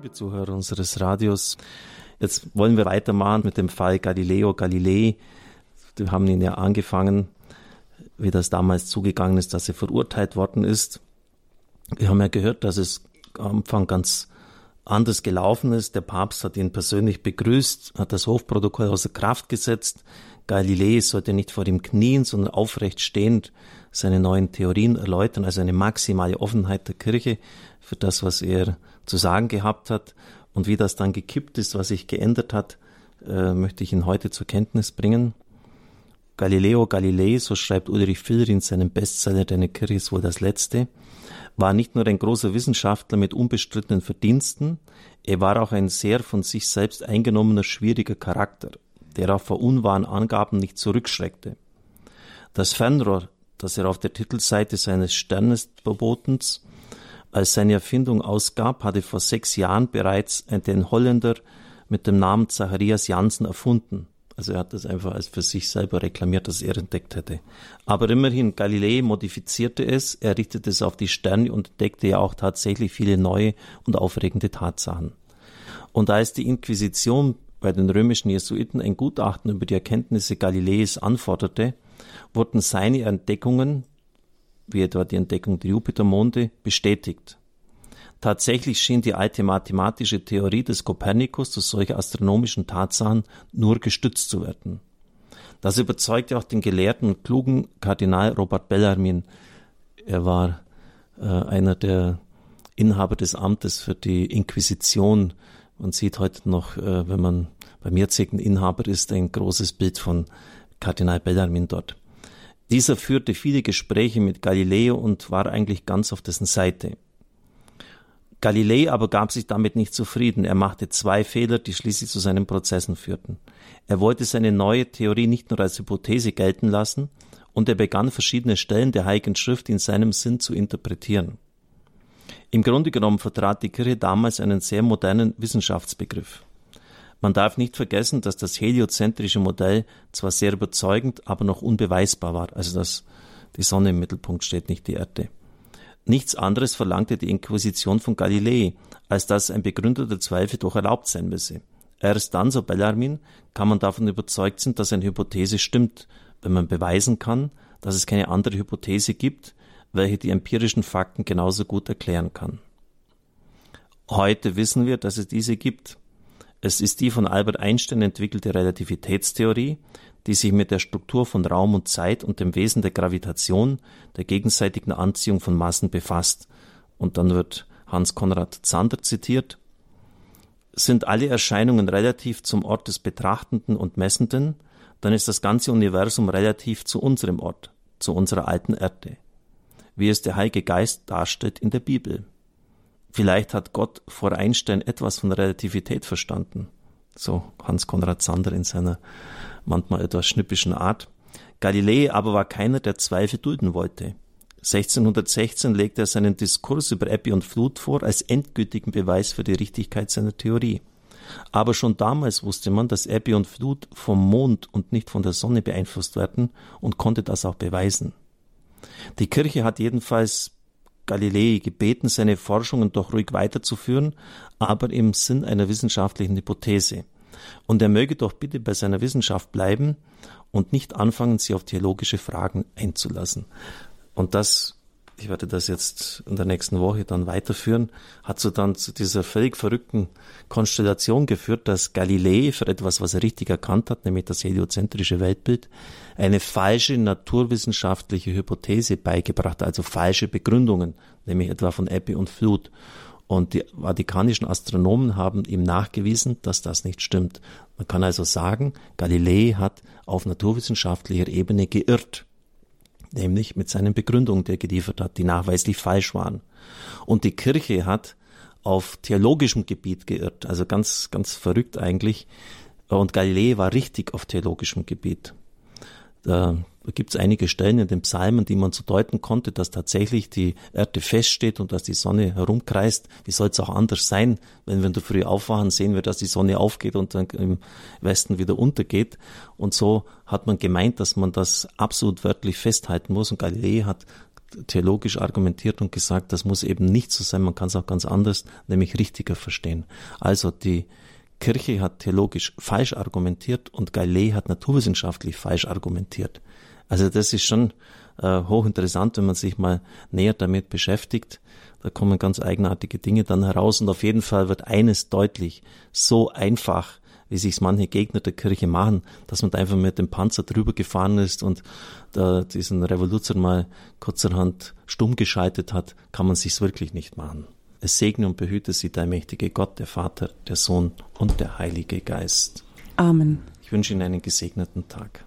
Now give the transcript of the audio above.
Liebe Zuhörer unseres Radios, jetzt wollen wir weitermachen mit dem Fall Galileo Galilei. Wir haben ihn ja angefangen, wie das damals zugegangen ist, dass er verurteilt worden ist. Wir haben ja gehört, dass es am Anfang ganz anders gelaufen ist. Der Papst hat ihn persönlich begrüßt, hat das Hofprotokoll außer Kraft gesetzt. Galilei sollte nicht vor ihm knien, sondern aufrecht stehend seine neuen Theorien erläutern, also eine maximale Offenheit der Kirche für das, was er zu sagen gehabt hat. Und wie das dann gekippt ist, was sich geändert hat, äh, möchte ich Ihnen heute zur Kenntnis bringen. Galileo Galilei, so schreibt Ulrich Filler in seinem Bestseller Deine Kirche ist wohl das Letzte, war nicht nur ein großer Wissenschaftler mit unbestrittenen Verdiensten, er war auch ein sehr von sich selbst eingenommener, schwieriger Charakter, der auch vor unwahren Angaben nicht zurückschreckte. Das Fernrohr, das er auf der Titelseite seines Sternesverbotens als seine Erfindung ausgab, hatte vor sechs Jahren bereits den Holländer mit dem Namen Zacharias Janssen erfunden. Also er hat das einfach als für sich selber reklamiert, dass er entdeckt hätte. Aber immerhin, Galilei modifizierte es, er richtete es auf die Sterne und entdeckte ja auch tatsächlich viele neue und aufregende Tatsachen. Und als die Inquisition bei den römischen Jesuiten ein Gutachten über die Erkenntnisse Galileis anforderte, wurden seine Entdeckungen, wie etwa die Entdeckung der Jupitermonde, bestätigt. Tatsächlich schien die alte mathematische Theorie des Kopernikus durch solche astronomischen Tatsachen nur gestützt zu werden. Das überzeugte auch den gelehrten und klugen Kardinal Robert Bellarmin. Er war äh, einer der Inhaber des Amtes für die Inquisition. Man sieht heute noch, äh, wenn man beim jetzigen Inhaber ist, ein großes Bild von Kardinal Bellarmin dort. Dieser führte viele Gespräche mit Galileo und war eigentlich ganz auf dessen Seite. Galilei aber gab sich damit nicht zufrieden. Er machte zwei Fehler, die schließlich zu seinen Prozessen führten. Er wollte seine neue Theorie nicht nur als Hypothese gelten lassen, und er begann verschiedene Stellen der Heiligen Schrift in seinem Sinn zu interpretieren. Im Grunde genommen vertrat die Kirche damals einen sehr modernen Wissenschaftsbegriff. Man darf nicht vergessen, dass das heliozentrische Modell zwar sehr überzeugend, aber noch unbeweisbar war, also dass die Sonne im Mittelpunkt steht, nicht die Erde. Nichts anderes verlangte die Inquisition von Galilei, als dass ein begründeter Zweifel doch erlaubt sein müsse. Erst dann, so Bellarmin, kann man davon überzeugt sein, dass eine Hypothese stimmt, wenn man beweisen kann, dass es keine andere Hypothese gibt, welche die empirischen Fakten genauso gut erklären kann. Heute wissen wir, dass es diese gibt. Es ist die von Albert Einstein entwickelte Relativitätstheorie, die sich mit der Struktur von Raum und Zeit und dem Wesen der Gravitation, der gegenseitigen Anziehung von Massen befasst. Und dann wird Hans Konrad Zander zitiert. Sind alle Erscheinungen relativ zum Ort des Betrachtenden und Messenden, dann ist das ganze Universum relativ zu unserem Ort, zu unserer alten Erde, wie es der Heilige Geist darstellt in der Bibel. Vielleicht hat Gott vor Einstein etwas von Relativität verstanden, so Hans Konrad Zander in seiner manchmal etwas schnippischen Art. Galilei aber war keiner, der Zweifel dulden wollte. 1616 legte er seinen Diskurs über Ebbe und Flut vor als endgültigen Beweis für die Richtigkeit seiner Theorie. Aber schon damals wusste man, dass Ebbe und Flut vom Mond und nicht von der Sonne beeinflusst werden und konnte das auch beweisen. Die Kirche hat jedenfalls Galilei gebeten, seine Forschungen doch ruhig weiterzuführen, aber im Sinn einer wissenschaftlichen Hypothese. Und er möge doch bitte bei seiner Wissenschaft bleiben und nicht anfangen, sie auf theologische Fragen einzulassen. Und das, ich werde das jetzt in der nächsten Woche dann weiterführen, hat so dann zu dieser völlig verrückten Konstellation geführt, dass Galilei für etwas, was er richtig erkannt hat, nämlich das heliozentrische Weltbild, eine falsche naturwissenschaftliche Hypothese beigebracht, also falsche Begründungen, nämlich etwa von Ebbe und Flut. Und die vatikanischen Astronomen haben ihm nachgewiesen, dass das nicht stimmt. Man kann also sagen, Galilei hat auf naturwissenschaftlicher Ebene geirrt. Nämlich mit seinen Begründungen, die er geliefert hat, die nachweislich falsch waren. Und die Kirche hat auf theologischem Gebiet geirrt. Also ganz, ganz verrückt eigentlich. Und Galilei war richtig auf theologischem Gebiet. Gibt es einige Stellen in den Psalmen, die man so deuten konnte, dass tatsächlich die Erde feststeht und dass die Sonne herumkreist. Wie soll es auch anders sein, wenn wir in der Früh aufwachen, sehen wir, dass die Sonne aufgeht und dann im Westen wieder untergeht. Und so hat man gemeint, dass man das absolut wörtlich festhalten muss. Und Galilei hat theologisch argumentiert und gesagt, das muss eben nicht so sein, man kann es auch ganz anders, nämlich richtiger verstehen. Also die Kirche hat theologisch falsch argumentiert und Galilei hat naturwissenschaftlich falsch argumentiert. Also das ist schon äh, hochinteressant, wenn man sich mal näher damit beschäftigt. Da kommen ganz eigenartige Dinge dann heraus und auf jeden Fall wird eines deutlich, so einfach, wie sich's manche Gegner der Kirche machen, dass man da einfach mit dem Panzer drüber gefahren ist und da diesen Revoluzer mal kurzerhand stumm geschaltet hat, kann man sich's wirklich nicht machen. Es segne und behüte sie der mächtige Gott, der Vater, der Sohn und der Heilige Geist. Amen. Ich wünsche Ihnen einen gesegneten Tag.